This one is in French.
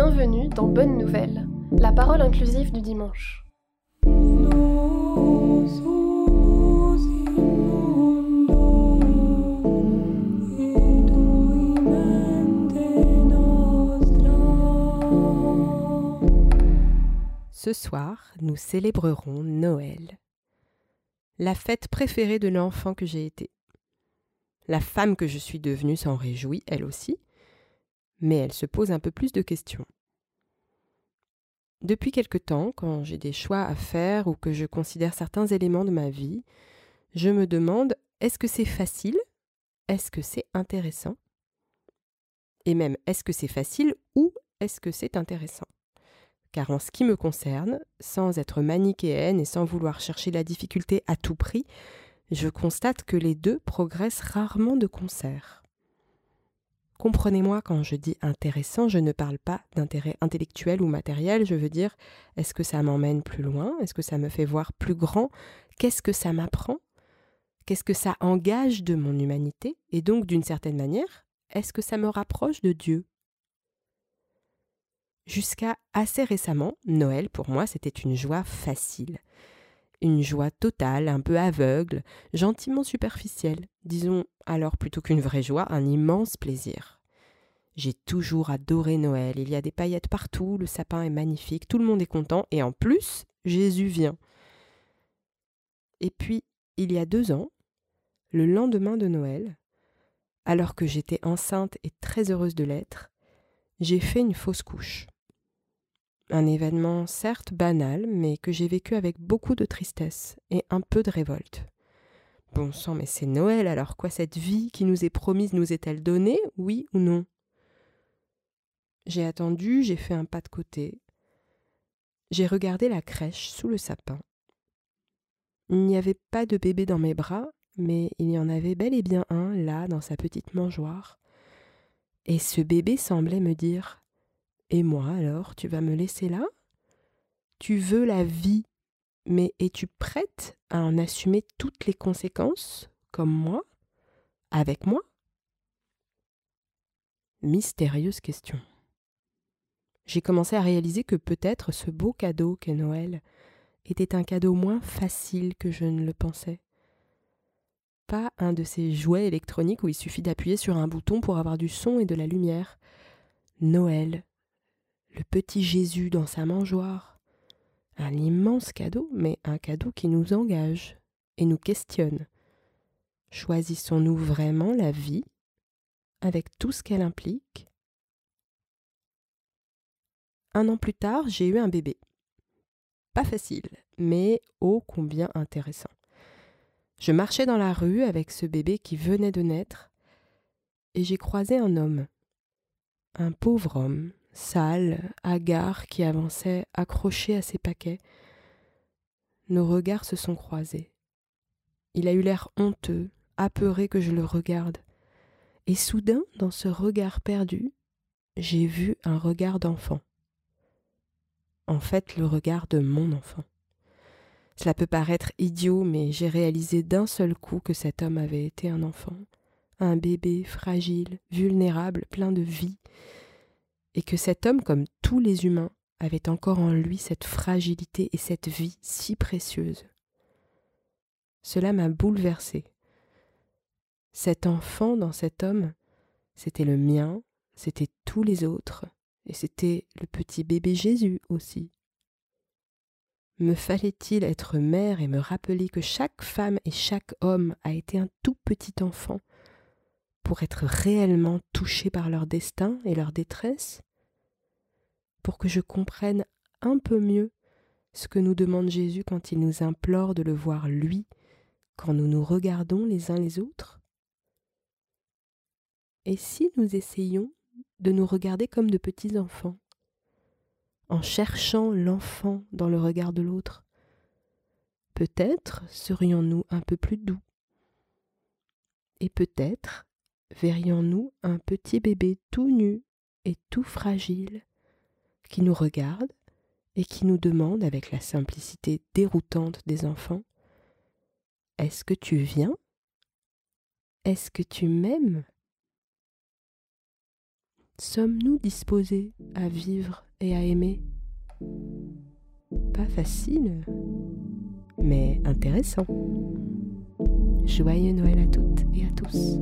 Bienvenue dans Bonne Nouvelle, la parole inclusive du dimanche. Ce soir, nous célébrerons Noël, la fête préférée de l'enfant que j'ai été. La femme que je suis devenue s'en réjouit, elle aussi, mais elle se pose un peu plus de questions. Depuis quelque temps, quand j'ai des choix à faire ou que je considère certains éléments de ma vie, je me demande est-ce que c'est facile? Est-ce que c'est intéressant? Et même est-ce que c'est facile ou est-ce que c'est intéressant? Car en ce qui me concerne, sans être manichéenne et sans vouloir chercher la difficulté à tout prix, je constate que les deux progressent rarement de concert. Comprenez-moi quand je dis intéressant, je ne parle pas d'intérêt intellectuel ou matériel, je veux dire est-ce que ça m'emmène plus loin, est-ce que ça me fait voir plus grand, qu'est-ce que ça m'apprend, qu'est-ce que ça engage de mon humanité, et donc d'une certaine manière, est-ce que ça me rapproche de Dieu? Jusqu'à assez récemment, Noël pour moi c'était une joie facile une joie totale, un peu aveugle, gentiment superficielle, disons alors plutôt qu'une vraie joie, un immense plaisir. J'ai toujours adoré Noël, il y a des paillettes partout, le sapin est magnifique, tout le monde est content, et en plus, Jésus vient. Et puis, il y a deux ans, le lendemain de Noël, alors que j'étais enceinte et très heureuse de l'être, j'ai fait une fausse couche. Un événement certes banal, mais que j'ai vécu avec beaucoup de tristesse et un peu de révolte. Bon sang, mais c'est Noël, alors quoi cette vie qui nous est promise nous est-elle donnée, oui ou non? J'ai attendu, j'ai fait un pas de côté. J'ai regardé la crèche sous le sapin. Il n'y avait pas de bébé dans mes bras, mais il y en avait bel et bien un là dans sa petite mangeoire. Et ce bébé semblait me dire et moi alors, tu vas me laisser là? Tu veux la vie, mais es-tu prête à en assumer toutes les conséquences, comme moi, avec moi? Mystérieuse question. J'ai commencé à réaliser que peut-être ce beau cadeau qu'est Noël était un cadeau moins facile que je ne le pensais. Pas un de ces jouets électroniques où il suffit d'appuyer sur un bouton pour avoir du son et de la lumière. Noël, le petit Jésus dans sa mangeoire. Un immense cadeau, mais un cadeau qui nous engage et nous questionne. Choisissons-nous vraiment la vie avec tout ce qu'elle implique? Un an plus tard, j'ai eu un bébé. Pas facile, mais ô combien intéressant. Je marchais dans la rue avec ce bébé qui venait de naître, et j'ai croisé un homme, un pauvre homme, sale, hagard, qui avançait accroché à ses paquets. Nos regards se sont croisés. Il a eu l'air honteux, apeuré que je le regarde. Et soudain, dans ce regard perdu, j'ai vu un regard d'enfant. En fait, le regard de mon enfant. Cela peut paraître idiot, mais j'ai réalisé d'un seul coup que cet homme avait été un enfant, un bébé fragile, vulnérable, plein de vie, et que cet homme, comme tous les humains, avait encore en lui cette fragilité et cette vie si précieuse. Cela m'a bouleversé. Cet enfant dans cet homme, c'était le mien, c'était tous les autres, et c'était le petit bébé Jésus aussi. Me fallait-il être mère et me rappeler que chaque femme et chaque homme a été un tout petit enfant pour être réellement touché par leur destin et leur détresse pour que je comprenne un peu mieux ce que nous demande Jésus quand il nous implore de le voir lui quand nous nous regardons les uns les autres Et si nous essayions de nous regarder comme de petits enfants, en cherchant l'enfant dans le regard de l'autre, peut-être serions-nous un peu plus doux. Et peut-être verrions-nous un petit bébé tout nu et tout fragile qui nous regarde et qui nous demande avec la simplicité déroutante des enfants Est-ce que tu viens? Est-ce que tu m'aimes? Sommes-nous disposés à vivre et à aimer? Pas facile, mais intéressant. Joyeux Noël à toutes et à tous.